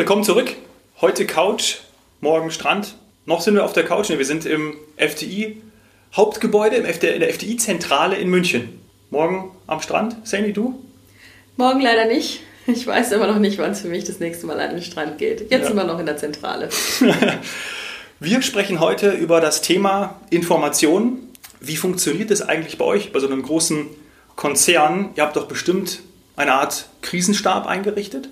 Willkommen zurück. Heute Couch, morgen Strand. Noch sind wir auf der Couch. Wir sind im FTI Hauptgebäude, in der FTI Zentrale in München. Morgen am Strand. Sandy, du? Morgen leider nicht. Ich weiß immer noch nicht, wann es für mich das nächste Mal an den Strand geht. Jetzt ja. sind wir noch in der Zentrale. wir sprechen heute über das Thema Information. Wie funktioniert es eigentlich bei euch, bei so einem großen Konzern? Ihr habt doch bestimmt eine Art Krisenstab eingerichtet?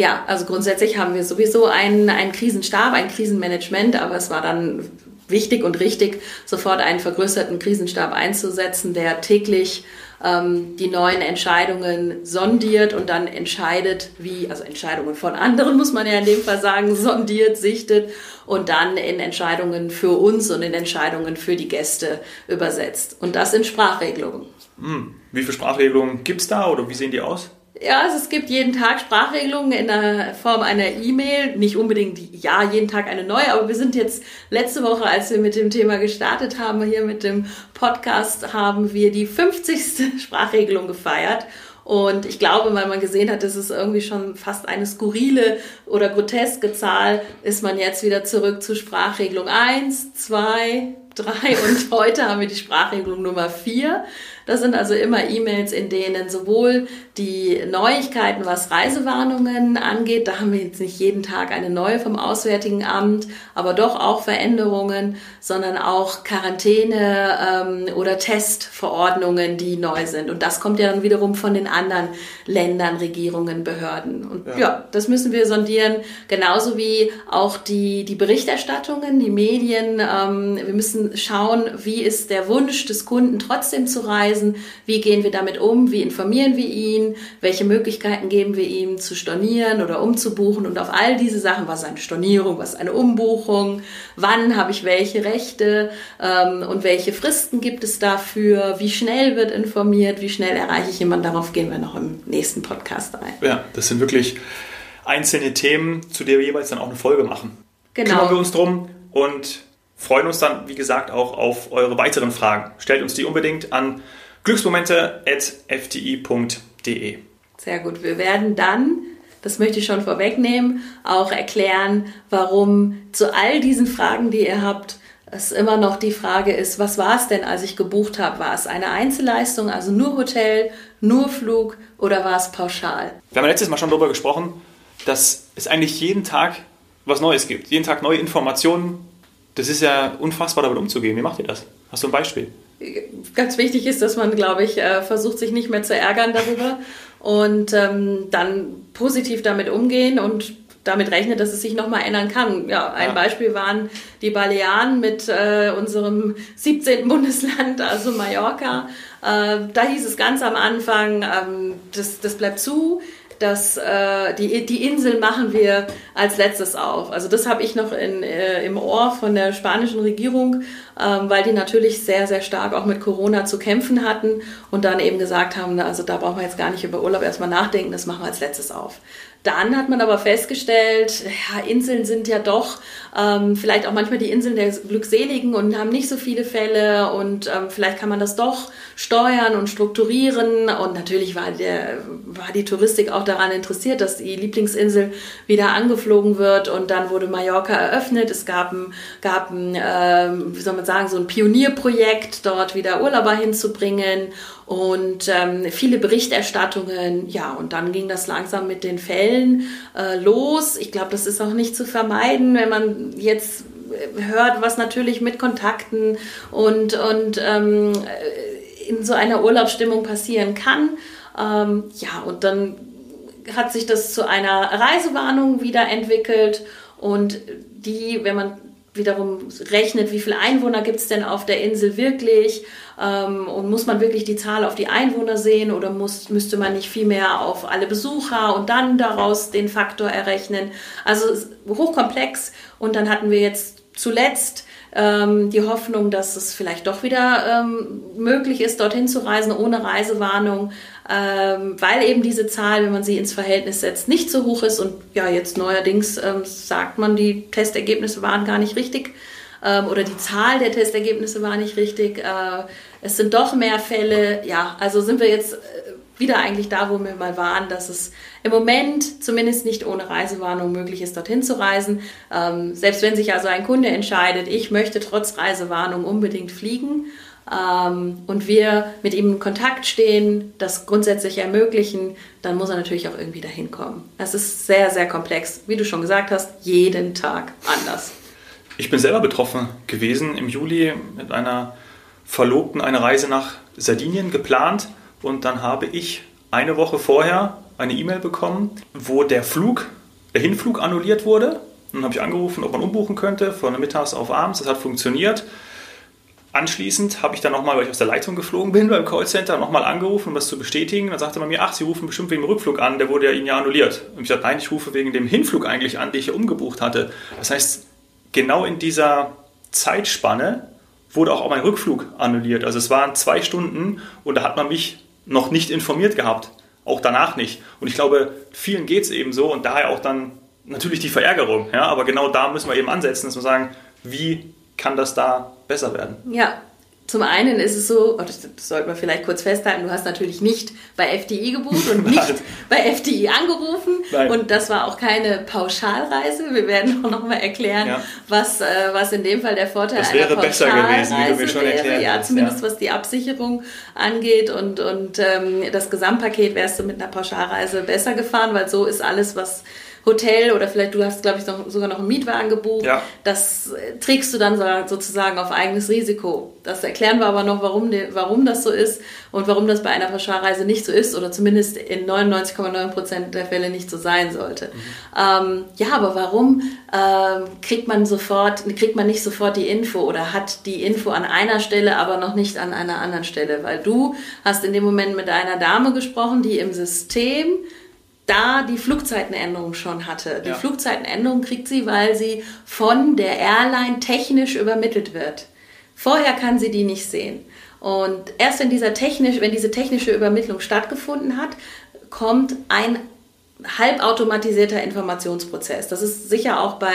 Ja, also grundsätzlich haben wir sowieso einen, einen Krisenstab, ein Krisenmanagement, aber es war dann wichtig und richtig, sofort einen vergrößerten Krisenstab einzusetzen, der täglich ähm, die neuen Entscheidungen sondiert und dann entscheidet, wie, also Entscheidungen von anderen muss man ja in dem Fall sagen, sondiert, sichtet und dann in Entscheidungen für uns und in Entscheidungen für die Gäste übersetzt. Und das in Sprachregelungen. Hm. Wie viele Sprachregelungen gibt es da oder wie sehen die aus? Ja, also es gibt jeden Tag Sprachregelungen in der Form einer E-Mail. Nicht unbedingt, ja, jeden Tag eine neue, aber wir sind jetzt letzte Woche, als wir mit dem Thema gestartet haben, hier mit dem Podcast, haben wir die 50. Sprachregelung gefeiert. Und ich glaube, weil man gesehen hat, das ist irgendwie schon fast eine skurrile oder groteske Zahl, ist man jetzt wieder zurück zu Sprachregelung 1, 2, 3 und heute haben wir die Sprachregelung Nummer 4. Das sind also immer E-Mails, in denen sowohl die Neuigkeiten, was Reisewarnungen angeht, da haben wir jetzt nicht jeden Tag eine neue vom Auswärtigen Amt, aber doch auch Veränderungen, sondern auch Quarantäne ähm, oder Testverordnungen, die neu sind. Und das kommt ja dann wiederum von den anderen Ländern, Regierungen, Behörden. Und ja, ja das müssen wir sondieren, genauso wie auch die, die Berichterstattungen, die Medien. Ähm, wir müssen schauen, wie ist der Wunsch des Kunden trotzdem zu reisen Reisen, wie gehen wir damit um, wie informieren wir ihn, welche Möglichkeiten geben wir ihm zu stornieren oder umzubuchen und auf all diese Sachen, was ist eine Stornierung, was ist eine Umbuchung, wann habe ich welche Rechte ähm, und welche Fristen gibt es dafür, wie schnell wird informiert, wie schnell erreiche ich jemanden, darauf gehen wir noch im nächsten Podcast ein. Ja, das sind wirklich einzelne Themen, zu der wir jeweils dann auch eine Folge machen. Genau. Kümmern wir uns drum und freuen uns dann, wie gesagt, auch auf eure weiteren Fragen. Stellt uns die unbedingt an glücksmomente.fti.de. Sehr gut. Wir werden dann, das möchte ich schon vorwegnehmen, auch erklären, warum zu all diesen Fragen, die ihr habt, es immer noch die Frage ist, was war es denn, als ich gebucht habe? War es eine Einzelleistung, also nur Hotel, nur Flug oder war es pauschal? Wir haben letztes Mal schon darüber gesprochen, dass es eigentlich jeden Tag was Neues gibt. Jeden Tag neue Informationen. Das ist ja unfassbar, damit umzugehen. Wie macht ihr das? Hast du ein Beispiel? Ganz wichtig ist, dass man, glaube ich, äh, versucht, sich nicht mehr zu ärgern darüber und ähm, dann positiv damit umgehen und damit rechnet, dass es sich nochmal ändern kann. Ja, ein ja. Beispiel waren die Balearen mit äh, unserem 17. Bundesland, also Mallorca. Äh, da hieß es ganz am Anfang, ähm, das, das bleibt zu dass äh, die, die Insel machen wir als letztes auf. Also das habe ich noch in, äh, im Ohr von der spanischen Regierung, ähm, weil die natürlich sehr, sehr stark auch mit Corona zu kämpfen hatten und dann eben gesagt haben, also da brauchen wir jetzt gar nicht über Urlaub erstmal nachdenken, das machen wir als letztes auf. Dann hat man aber festgestellt, ja, Inseln sind ja doch ähm, vielleicht auch manchmal die Inseln der Glückseligen und haben nicht so viele Fälle und ähm, vielleicht kann man das doch steuern und strukturieren. Und natürlich war, der, war die Touristik auch daran interessiert, dass die Lieblingsinsel wieder angeflogen wird und dann wurde Mallorca eröffnet. Es gab ein, gab ein ähm, wie soll man sagen, so ein Pionierprojekt, dort wieder Urlauber hinzubringen und ähm, viele Berichterstattungen. Ja, und dann ging das langsam mit den Fällen äh, los. Ich glaube, das ist auch nicht zu vermeiden, wenn man jetzt hört, was natürlich mit Kontakten und, und ähm, in so einer Urlaubsstimmung passieren kann. Ähm, ja, und dann hat sich das zu einer Reisewarnung wieder entwickelt und die, wenn man wiederum rechnet, wie viele Einwohner gibt es denn auf der Insel wirklich ähm, und muss man wirklich die Zahl auf die Einwohner sehen oder muss, müsste man nicht viel mehr auf alle Besucher und dann daraus den Faktor errechnen. Also hochkomplex und dann hatten wir jetzt zuletzt ähm, die Hoffnung, dass es vielleicht doch wieder ähm, möglich ist, dorthin zu reisen ohne Reisewarnung, ähm, weil eben diese Zahl, wenn man sie ins Verhältnis setzt, nicht so hoch ist. Und ja, jetzt neuerdings ähm, sagt man, die Testergebnisse waren gar nicht richtig ähm, oder die Zahl der Testergebnisse war nicht richtig. Äh, es sind doch mehr Fälle. Ja, also sind wir jetzt. Äh, wieder eigentlich da, wo wir mal waren, dass es im Moment zumindest nicht ohne Reisewarnung möglich ist, dorthin zu reisen. Ähm, selbst wenn sich also ein Kunde entscheidet, ich möchte trotz Reisewarnung unbedingt fliegen ähm, und wir mit ihm in Kontakt stehen, das grundsätzlich ermöglichen, dann muss er natürlich auch irgendwie dahin kommen. Es ist sehr, sehr komplex. Wie du schon gesagt hast, jeden Tag anders. Ich bin selber betroffen gewesen im Juli mit einer Verlobten eine Reise nach Sardinien geplant und dann habe ich eine Woche vorher eine E-Mail bekommen, wo der Flug, der Hinflug annulliert wurde. Dann habe ich angerufen, ob man umbuchen könnte, von mittags auf abends. Das hat funktioniert. Anschließend habe ich dann nochmal, weil ich aus der Leitung geflogen bin beim Callcenter, nochmal angerufen, um das zu bestätigen. Dann sagte man mir, ach, Sie rufen bestimmt wegen dem Rückflug an, der wurde ja Ihnen ja annulliert. Und ich sagte, nein, ich rufe wegen dem Hinflug eigentlich an, den ich ja umgebucht hatte. Das heißt, genau in dieser Zeitspanne wurde auch mein Rückflug annulliert. Also es waren zwei Stunden und da hat man mich noch nicht informiert gehabt. Auch danach nicht. Und ich glaube, vielen geht es eben so und daher auch dann natürlich die Verärgerung. Ja? Aber genau da müssen wir eben ansetzen, dass wir sagen, wie kann das da besser werden? Ja, zum einen ist es so, oh, das, sollte man vielleicht kurz festhalten, du hast natürlich nicht bei FDI gebucht und nicht bei FDI angerufen. Nein. Und das war auch keine Pauschalreise. Wir werden auch nochmal erklären, ja. was, äh, was in dem Fall der Vorteil das wäre einer besser gewesen, wie du mir schon erklärt Ja, zumindest ja. was die Absicherung angeht und, und ähm, das Gesamtpaket wärst du mit einer Pauschalreise besser gefahren, weil so ist alles, was Hotel oder vielleicht du hast, glaube ich, noch, sogar noch einen Mietwagen gebucht. Ja. Das äh, trägst du dann sozusagen auf eigenes Risiko. Das erklären wir aber noch, warum, warum das so ist und warum das bei einer Pauschalreise nicht so ist oder zumindest in 99,9 Prozent der Fälle nicht so sein sollte. Mhm. Ähm, ja, aber warum ähm, kriegt man sofort, kriegt man nicht sofort die Info oder hat die Info an einer Stelle, aber noch nicht an einer anderen Stelle? Weil du hast in dem Moment mit einer Dame gesprochen, die im System da die Flugzeitenänderung schon hatte. Die ja. Flugzeitenänderung kriegt sie, weil sie von der Airline technisch übermittelt wird. Vorher kann sie die nicht sehen. Und erst wenn, dieser technisch, wenn diese technische Übermittlung stattgefunden hat, kommt ein halbautomatisierter Informationsprozess. Das ist sicher auch bei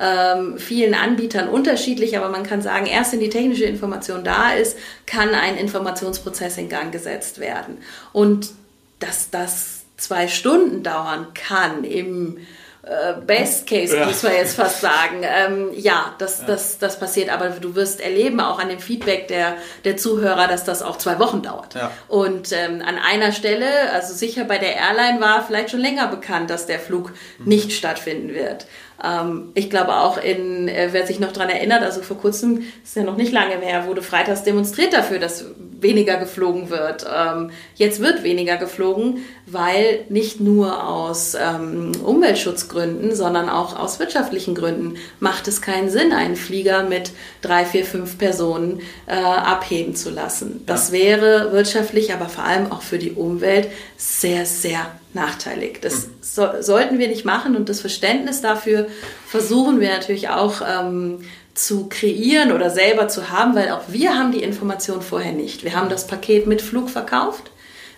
ähm, vielen Anbietern unterschiedlich, aber man kann sagen, erst wenn die technische Information da ist, kann ein Informationsprozess in Gang gesetzt werden. Und dass das zwei Stunden dauern kann im äh, Best Case, ja. muss man jetzt fast sagen. Ähm, ja, das, ja. Das, das passiert, aber du wirst erleben, auch an dem Feedback der, der Zuhörer, dass das auch zwei Wochen dauert. Ja. Und ähm, an einer Stelle, also sicher bei der Airline war vielleicht schon länger bekannt, dass der Flug mhm. nicht stattfinden wird. Ähm, ich glaube auch in, äh, wer sich noch daran erinnert, also vor kurzem, ist ja noch nicht lange mehr, wurde freitags demonstriert dafür, dass weniger geflogen wird. Ähm, jetzt wird weniger geflogen, weil nicht nur aus ähm, Umweltschutzgründen, sondern auch aus wirtschaftlichen Gründen macht es keinen Sinn, einen Flieger mit drei, vier, fünf Personen äh, abheben zu lassen. Das wäre wirtschaftlich, aber vor allem auch für die Umwelt sehr, sehr nachteilig. Das mhm. so, sollten wir nicht machen und das Verständnis dafür versuchen wir natürlich auch ähm, zu kreieren oder selber zu haben, weil auch wir haben die Information vorher nicht. Wir haben das Paket mit Flug verkauft,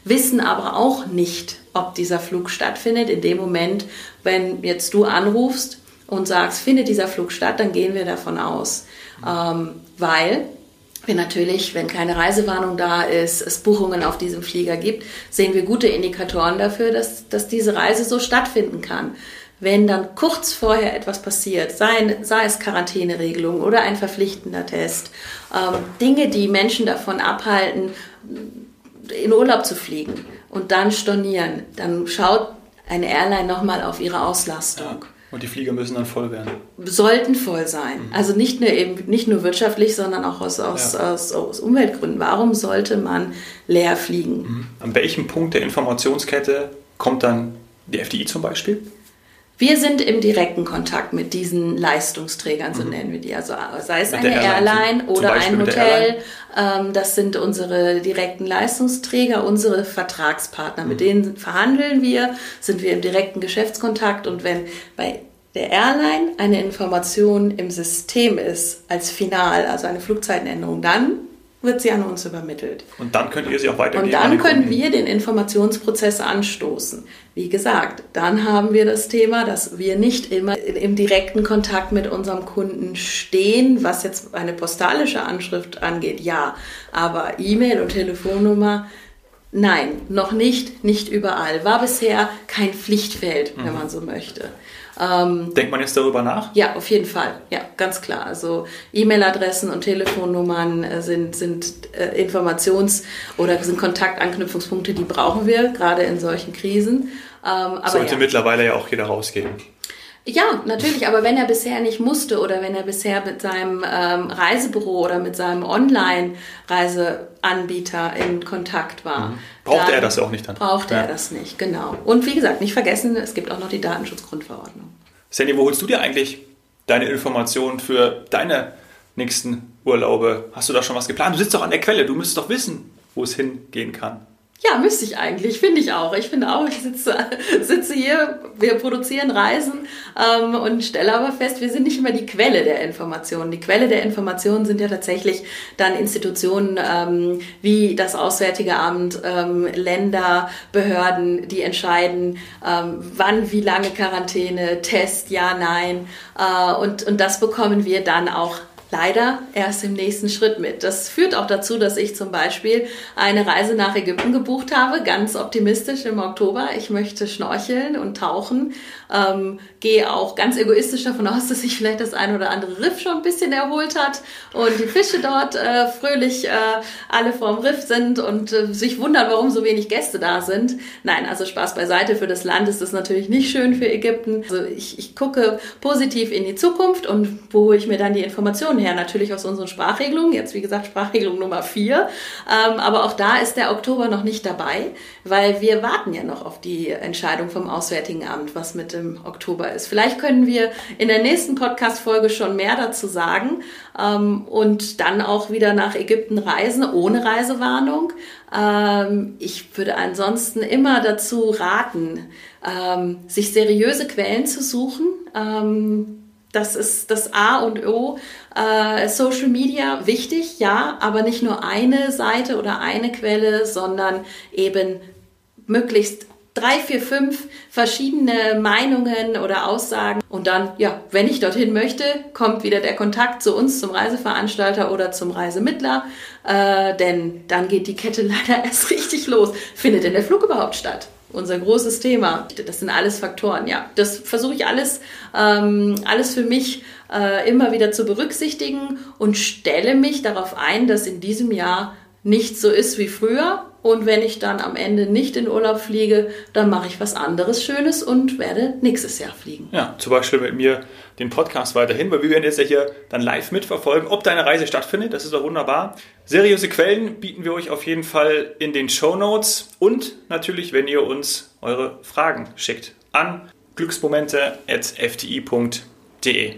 wissen aber auch nicht, ob dieser Flug stattfindet. In dem Moment, wenn jetzt du anrufst und sagst, findet dieser Flug statt, dann gehen wir davon aus, ähm, weil wir natürlich, wenn keine Reisewarnung da ist, es Buchungen auf diesem Flieger gibt, sehen wir gute Indikatoren dafür, dass, dass diese Reise so stattfinden kann. Wenn dann kurz vorher etwas passiert, sei, sei es Quarantäneregelung oder ein verpflichtender Test, ähm, Dinge, die Menschen davon abhalten, in Urlaub zu fliegen und dann stornieren, dann schaut eine Airline nochmal auf ihre Auslastung. Ja. Und die Flieger müssen dann voll werden. Sollten voll sein. Mhm. Also nicht nur, eben, nicht nur wirtschaftlich, sondern auch aus, aus, ja. aus, aus, Umweltgründen. Warum sollte man leer fliegen? Mhm. An welchem Punkt der Informationskette kommt dann die FDI zum Beispiel? Wir sind im direkten Kontakt mit diesen Leistungsträgern, so mhm. nennen wir die. Also sei es mit eine Airline, Airline oder ein Hotel. Ähm, das sind unsere direkten Leistungsträger, unsere Vertragspartner. Mhm. Mit denen verhandeln wir, sind wir im direkten Geschäftskontakt. Und wenn bei der Airline eine Information im System ist als final, also eine Flugzeitenänderung, dann wird sie an uns übermittelt. Und dann könnt ihr sie auch weitergeben. Und dann können wir den Informationsprozess anstoßen. Wie gesagt, dann haben wir das Thema, dass wir nicht immer im direkten Kontakt mit unserem Kunden stehen, was jetzt eine postalische Anschrift angeht. Ja, aber E-Mail und Telefonnummer Nein, noch nicht, nicht überall. War bisher kein Pflichtfeld, wenn mhm. man so möchte. Ähm, Denkt man jetzt darüber nach? Ja, auf jeden Fall. Ja, ganz klar. Also E-Mail-Adressen und Telefonnummern äh, sind, sind äh, Informations- oder sind Kontaktanknüpfungspunkte, die brauchen wir, gerade in solchen Krisen. Ähm, Sollte ja. mittlerweile ja auch jeder rausgeben. Ja, natürlich, aber wenn er bisher nicht musste oder wenn er bisher mit seinem ähm, Reisebüro oder mit seinem Online-Reiseanbieter in Kontakt war. Mhm. Brauchte er das auch nicht dann? Brauchte ja. er das nicht, genau. Und wie gesagt, nicht vergessen, es gibt auch noch die Datenschutzgrundverordnung. Sandy, wo holst du dir eigentlich deine Informationen für deine nächsten Urlaube? Hast du da schon was geplant? Du sitzt doch an der Quelle, du müsstest doch wissen, wo es hingehen kann. Ja, müsste ich eigentlich, finde ich auch. Ich finde auch, ich sitze, sitze hier, wir produzieren Reisen ähm, und stelle aber fest, wir sind nicht immer die Quelle der Informationen. Die Quelle der Informationen sind ja tatsächlich dann Institutionen ähm, wie das Auswärtige Amt, ähm, Länder, Behörden, die entscheiden, ähm, wann, wie lange Quarantäne, Test, ja, nein. Äh, und, und das bekommen wir dann auch leider erst im nächsten Schritt mit. Das führt auch dazu, dass ich zum Beispiel eine Reise nach Ägypten gebucht habe, ganz optimistisch im Oktober. Ich möchte schnorcheln und tauchen ähm, gehe auch ganz egoistisch davon aus, dass sich vielleicht das ein oder andere Riff schon ein bisschen erholt hat und die Fische dort äh, fröhlich äh, alle vorm Riff sind und äh, sich wundern, warum so wenig Gäste da sind. Nein, also Spaß beiseite. Für das Land ist das natürlich nicht schön für Ägypten. Also ich, ich gucke positiv in die Zukunft und wo hole ich mir dann die Informationen her? Natürlich aus unseren Sprachregelungen. Jetzt, wie gesagt, Sprachregelung Nummer vier. Ähm, aber auch da ist der Oktober noch nicht dabei, weil wir warten ja noch auf die Entscheidung vom Auswärtigen Amt, was mit im Oktober ist. Vielleicht können wir in der nächsten Podcast-Folge schon mehr dazu sagen ähm, und dann auch wieder nach Ägypten reisen, ohne Reisewarnung. Ähm, ich würde ansonsten immer dazu raten, ähm, sich seriöse Quellen zu suchen. Ähm, das ist das A und O. Äh, Social Media wichtig, ja, aber nicht nur eine Seite oder eine Quelle, sondern eben möglichst drei, vier, fünf verschiedene Meinungen oder Aussagen. Und dann, ja, wenn ich dorthin möchte, kommt wieder der Kontakt zu uns, zum Reiseveranstalter oder zum Reisemittler. Äh, denn dann geht die Kette leider erst richtig los. Findet denn der Flug überhaupt statt? Unser großes Thema. Das sind alles Faktoren, ja. Das versuche ich alles, ähm, alles für mich äh, immer wieder zu berücksichtigen und stelle mich darauf ein, dass in diesem Jahr nicht so ist wie früher. Und wenn ich dann am Ende nicht in Urlaub fliege, dann mache ich was anderes Schönes und werde nächstes Jahr fliegen. Ja, zum Beispiel mit mir den Podcast weiterhin, weil wir werden jetzt ja hier dann live mitverfolgen, ob deine Reise stattfindet. Das ist doch wunderbar. Seriöse Quellen bieten wir euch auf jeden Fall in den Show Notes und natürlich, wenn ihr uns eure Fragen schickt an glücksmomente.fti.de.